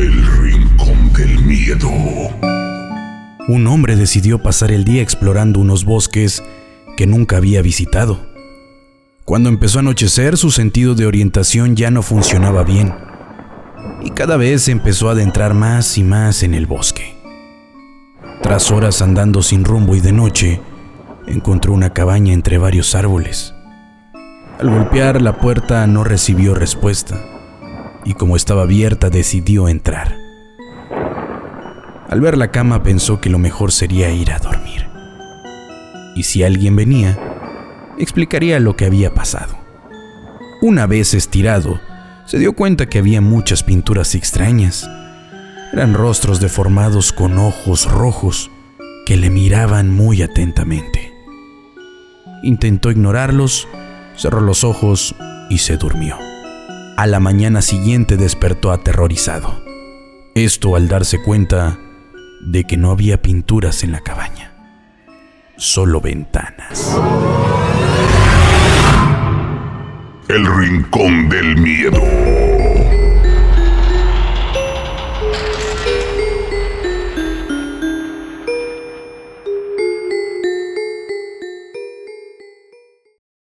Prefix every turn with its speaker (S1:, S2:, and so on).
S1: El Rincón del Miedo.
S2: Un hombre decidió pasar el día explorando unos bosques que nunca había visitado. Cuando empezó a anochecer, su sentido de orientación ya no funcionaba bien y cada vez empezó a adentrar más y más en el bosque. Tras horas andando sin rumbo y de noche, encontró una cabaña entre varios árboles. Al golpear la puerta no recibió respuesta y como estaba abierta decidió entrar. Al ver la cama pensó que lo mejor sería ir a dormir. Y si alguien venía, explicaría lo que había pasado. Una vez estirado, se dio cuenta que había muchas pinturas extrañas. Eran rostros deformados con ojos rojos que le miraban muy atentamente. Intentó ignorarlos, cerró los ojos y se durmió. A la mañana siguiente despertó aterrorizado. Esto al darse cuenta de que no había pinturas en la cabaña, solo ventanas.
S1: El Rincón del Miedo.